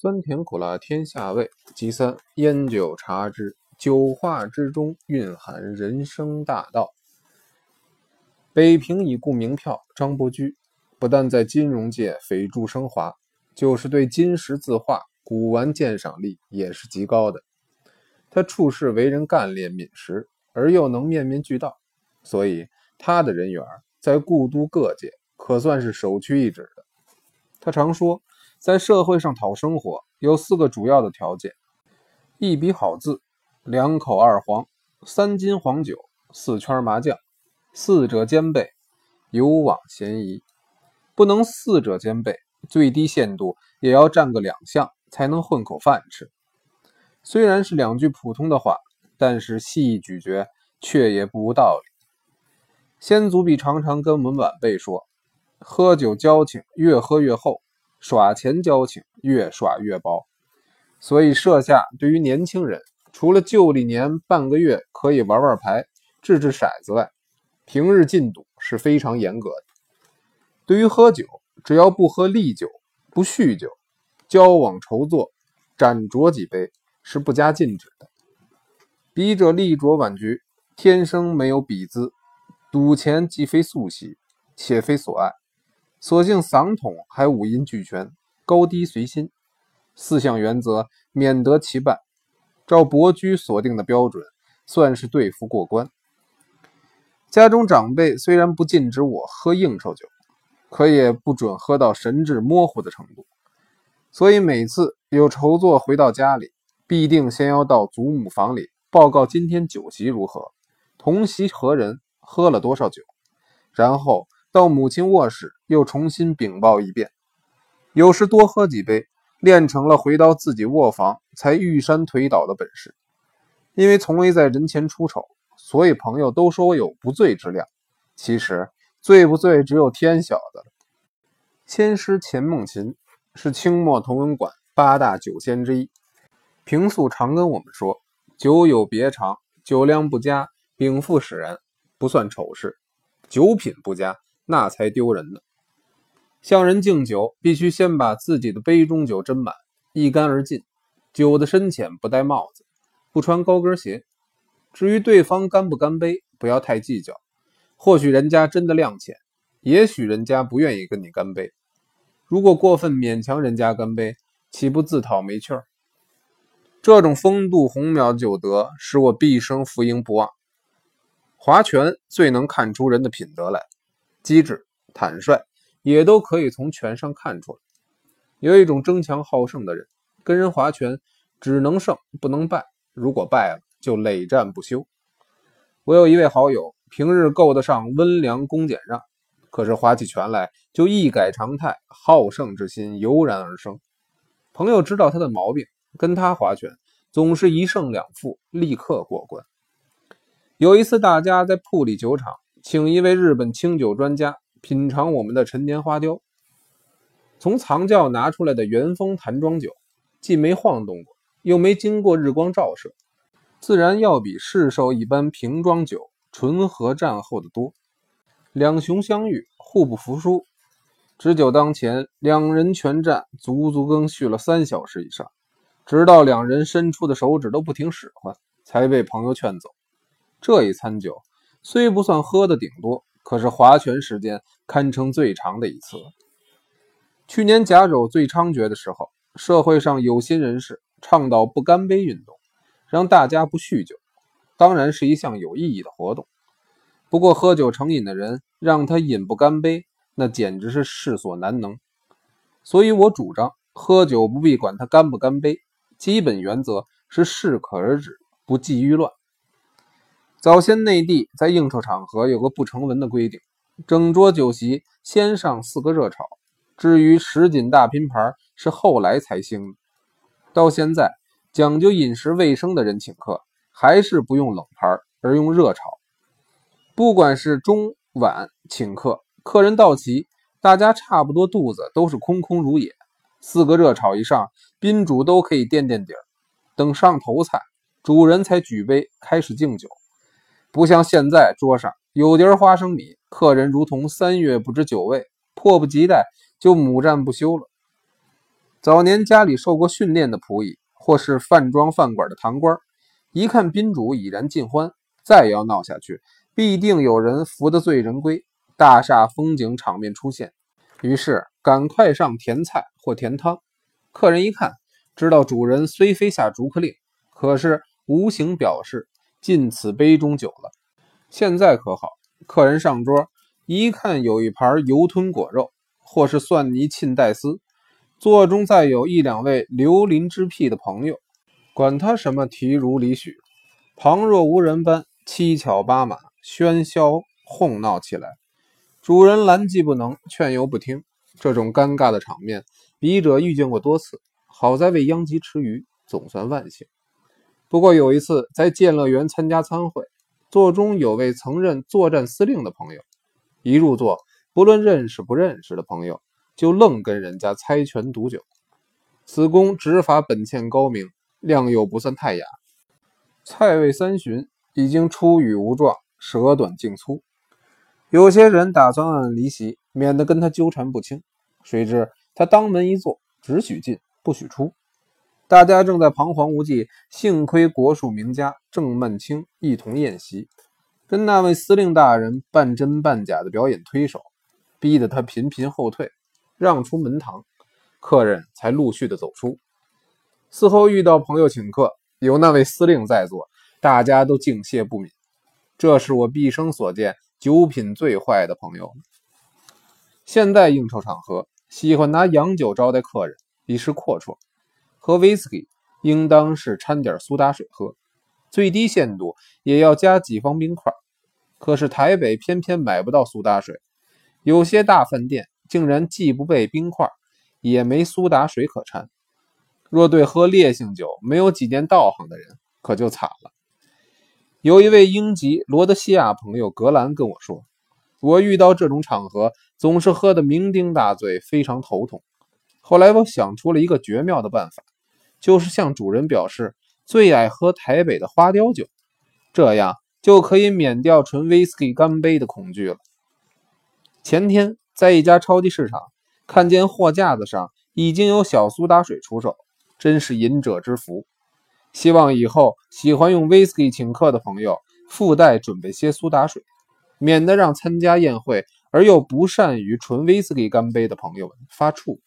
酸甜苦辣天下味。其三，烟酒茶之酒话之中蕴含人生大道。北平已故名票张伯驹，不但在金融界飞铸升华，就是对金石字画、古玩鉴赏力也是极高的。他处事为人干练敏实，而又能面面俱到，所以他的人缘在故都各界可算是首屈一指的。他常说，在社会上讨生活有四个主要的条件：一笔好字，两口二黄，三斤黄酒，四圈麻将。四者兼备，有往嫌疑。不能四者兼备，最低限度也要占个两项，才能混口饭吃。虽然是两句普通的话，但是细一咀嚼，却也不无道理。先祖辈常常跟我们晚辈说：“喝酒交情越喝越厚，耍钱交情越耍越薄。”所以设下对于年轻人，除了旧历年半个月可以玩玩牌、掷掷骰子外，平日禁赌是非常严格的。对于喝酒，只要不喝利酒、不酗酒，交往筹作、盏酌几杯。是不加禁止的。笔者力酌晚局，天生没有笔资，赌钱既非素习，且非所爱，所幸嗓筒还五音俱全，高低随心，四项原则免得其半。照伯驹所定的标准，算是对付过关。家中长辈虽然不禁止我喝应酬酒，可也不准喝到神志模糊的程度。所以每次有筹作回到家里。必定先要到祖母房里报告今天酒席如何，同席何人，喝了多少酒，然后到母亲卧室又重新禀报一遍。有时多喝几杯，练成了回到自己卧房才玉山推倒的本事。因为从未在人前出丑，所以朋友都说我有不醉之量。其实醉不醉，只有天晓得了。仙师钱梦琴是清末同文馆八大酒仙之一。平素常跟我们说，酒有别长，酒量不佳，禀赋使然，不算丑事；酒品不佳，那才丢人呢。向人敬酒，必须先把自己的杯中酒斟满，一干而尽。酒的深浅不戴帽子，不穿高跟鞋。至于对方干不干杯，不要太计较。或许人家真的量浅，也许人家不愿意跟你干杯。如果过分勉强人家干杯，岂不自讨没趣儿？这种风度宏渺酒德，使我毕生福音不忘。划拳最能看出人的品德来，机智、坦率，也都可以从拳上看出来。有一种争强好胜的人，跟人划拳只能胜不能败，如果败了就累战不休。我有一位好友，平日够得上温良恭俭让，可是划起拳来就一改常态，好胜之心油然而生。朋友知道他的毛病。跟他划拳，总是一胜两负，立刻过关。有一次，大家在铺里酒厂，请一位日本清酒专家品尝我们的陈年花雕。从藏窖拿出来的原封坛装酒，既没晃动过，又没经过日光照射，自然要比市售一般瓶装酒醇和战后的多。两雄相遇，互不服输。执酒当前，两人全战，足足更续了三小时以上。直到两人伸出的手指都不听使唤，才被朋友劝走。这一餐酒虽不算喝的顶多，可是划拳时间堪称最长的一次。去年甲酒最猖獗的时候，社会上有心人士倡导不干杯运动，让大家不酗酒，当然是一项有意义的活动。不过喝酒成瘾的人让他饮不干杯，那简直是世所难能。所以我主张喝酒不必管他干不干杯。基本原则是适可而止，不忌于乱。早先内地在应酬场合有个不成文的规定：整桌酒席先上四个热炒。至于什锦大拼盘，是后来才兴的。到现在，讲究饮食卫生的人请客，还是不用冷盘，而用热炒。不管是中晚请客，客人到齐，大家差不多肚子都是空空如也。四个热炒一上，宾主都可以垫垫底儿。等上头菜，主人才举杯开始敬酒。不像现在桌上有碟花生米，客人如同三月不知酒味，迫不及待就母战不休了。早年家里受过训练的仆役，或是饭庄饭馆的堂官，一看宾主已然尽欢，再要闹下去，必定有人扶得罪人归，大煞风景场面出现。于是赶快上甜菜或甜汤。客人一看，知道主人虽非下逐客令，可是无形表示尽此杯中酒了。现在可好，客人上桌一看，有一盘油吞果肉，或是蒜泥沁带丝。座中再有一两位流林之癖的朋友，管他什么题如李许，旁若无人般七巧八马喧嚣哄闹起来。主人拦既不能，劝又不听，这种尴尬的场面，笔者遇见过多次。好在未殃及池鱼，总算万幸。不过有一次在建乐园参加参会，座中有位曾任作战司令的朋友，一入座，不论认识不认识的朋友。就愣跟人家猜拳赌酒，此公执法本欠高明，量又不算太雅。菜味三巡，已经出语无状，舌短颈粗。有些人打算暗暗离席，免得跟他纠缠不清。谁知他当门一坐，只许进不许出。大家正在彷徨无计，幸亏国术名家郑曼青一同宴席，跟那位司令大人半真半假的表演推手，逼得他频频后退。让出门堂，客人才陆续的走出。事后遇到朋友请客，有那位司令在座，大家都敬谢不敏。这是我毕生所见酒品最坏的朋友。现在应酬场合，喜欢拿洋酒招待客人，以示阔绰。喝威士忌，应当是掺点苏打水喝，最低限度也要加几方冰块。可是台北偏偏买不到苏打水，有些大饭店。竟然既不备冰块，也没苏打水可掺。若对喝烈性酒没有几年道行的人，可就惨了。有一位英籍罗德西亚朋友格兰跟我说：“我遇到这种场合，总是喝得酩酊大醉，非常头痛。后来我想出了一个绝妙的办法，就是向主人表示最爱喝台北的花雕酒，这样就可以免掉纯威士忌干杯的恐惧了。”前天。在一家超级市场，看见货架子上已经有小苏打水出售，真是饮者之福。希望以后喜欢用威士忌请客的朋友，附带准备些苏打水，免得让参加宴会而又不善于纯威士忌干杯的朋友们发怵。